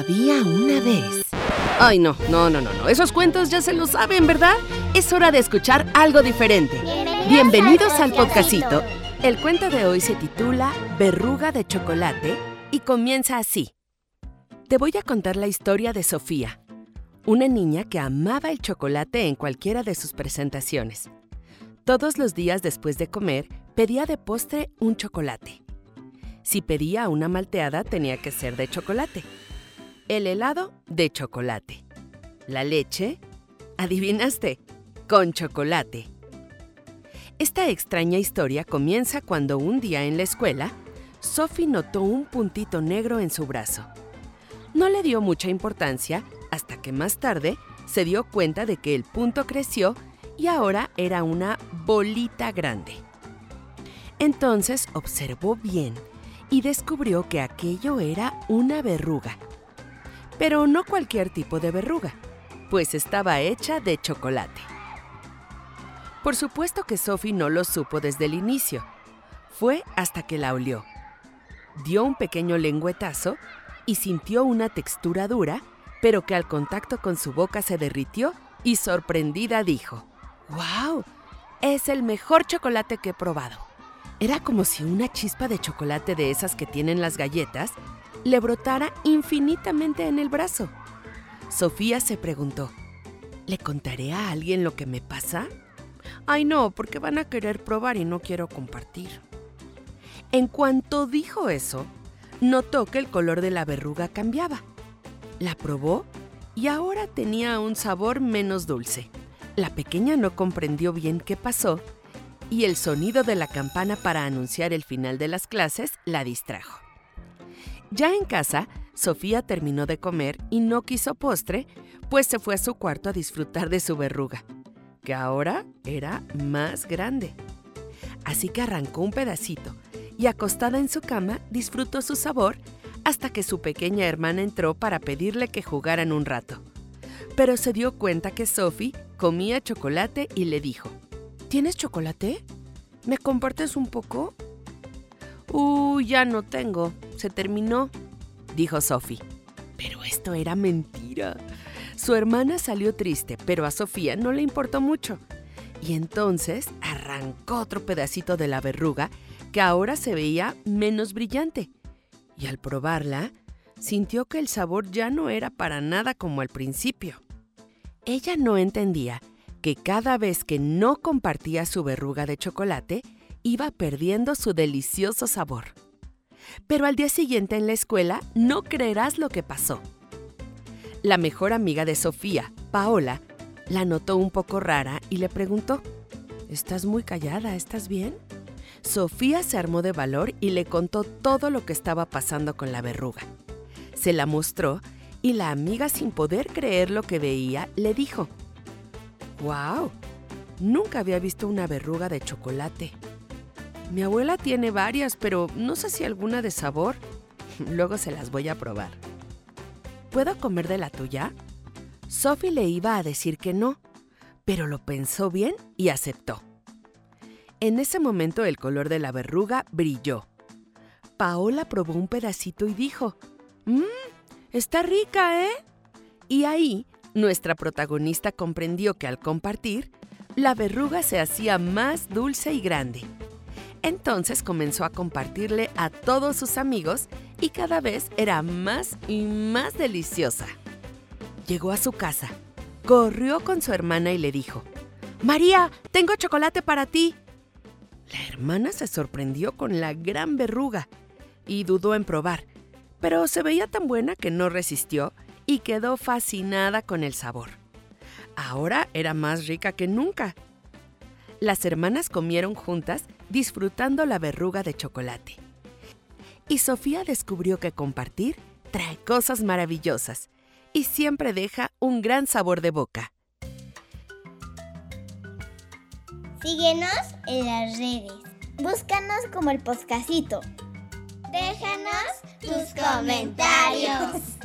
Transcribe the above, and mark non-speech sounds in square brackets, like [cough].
Había una vez. Ay, no, no, no, no, no. Esos cuentos ya se los saben, ¿verdad? Es hora de escuchar algo diferente. Bienvenidos, al podcastito. El cuento de hoy se titula Verruga de chocolate y comienza así. Te voy a contar la historia de Sofía, una niña que amaba el chocolate en cualquiera de sus presentaciones. Todos los días después de comer, pedía de postre un chocolate. Si pedía una malteada, tenía que ser de chocolate. El helado, de chocolate. La leche, adivinaste, con chocolate. Esta extraña historia comienza cuando un día en la escuela, Sophie notó un puntito negro en su brazo. No le dio mucha importancia hasta que más tarde se dio cuenta de que el punto creció y ahora era una bolita grande. Entonces observó bien y descubrió que aquello era una verruga. Pero no cualquier tipo de verruga, pues estaba hecha de chocolate. Por supuesto que Sophie no lo supo desde el inicio. Fue hasta que la olió. Dio un pequeño lengüetazo y sintió una textura dura, pero que al contacto con su boca se derritió y sorprendida dijo, ¡Wow! Es el mejor chocolate que he probado. Era como si una chispa de chocolate de esas que tienen las galletas le brotara infinitamente en el brazo. Sofía se preguntó, ¿le contaré a alguien lo que me pasa? Ay no, porque van a querer probar y no quiero compartir. En cuanto dijo eso, notó que el color de la verruga cambiaba. La probó y ahora tenía un sabor menos dulce. La pequeña no comprendió bien qué pasó y el sonido de la campana para anunciar el final de las clases la distrajo. Ya en casa, Sofía terminó de comer y no quiso postre, pues se fue a su cuarto a disfrutar de su verruga, que ahora era más grande. Así que arrancó un pedacito y acostada en su cama disfrutó su sabor hasta que su pequeña hermana entró para pedirle que jugaran un rato. Pero se dio cuenta que Sophie comía chocolate y le dijo, ¿Tienes chocolate? ¿Me compartes un poco? Uh, ya no tengo. Se terminó, dijo Sophie. Pero esto era mentira. Su hermana salió triste, pero a Sofía no le importó mucho. Y entonces arrancó otro pedacito de la verruga que ahora se veía menos brillante. Y al probarla, sintió que el sabor ya no era para nada como al principio. Ella no entendía que cada vez que no compartía su verruga de chocolate, iba perdiendo su delicioso sabor. Pero al día siguiente en la escuela no creerás lo que pasó. La mejor amiga de Sofía, Paola, la notó un poco rara y le preguntó, ¿Estás muy callada? ¿Estás bien? Sofía se armó de valor y le contó todo lo que estaba pasando con la verruga. Se la mostró y la amiga sin poder creer lo que veía le dijo, ¡Wow! Nunca había visto una verruga de chocolate. Mi abuela tiene varias, pero no sé si alguna de sabor. [laughs] Luego se las voy a probar. ¿Puedo comer de la tuya? Sophie le iba a decir que no, pero lo pensó bien y aceptó. En ese momento el color de la verruga brilló. Paola probó un pedacito y dijo, Mmm, está rica, ¿eh? Y ahí nuestra protagonista comprendió que al compartir, la verruga se hacía más dulce y grande. Entonces comenzó a compartirle a todos sus amigos y cada vez era más y más deliciosa. Llegó a su casa, corrió con su hermana y le dijo, María, tengo chocolate para ti. La hermana se sorprendió con la gran verruga y dudó en probar, pero se veía tan buena que no resistió y quedó fascinada con el sabor. Ahora era más rica que nunca. Las hermanas comieron juntas disfrutando la verruga de chocolate. Y Sofía descubrió que compartir trae cosas maravillosas y siempre deja un gran sabor de boca. Síguenos en las redes. Búscanos como el Poscasito. Déjanos tus comentarios.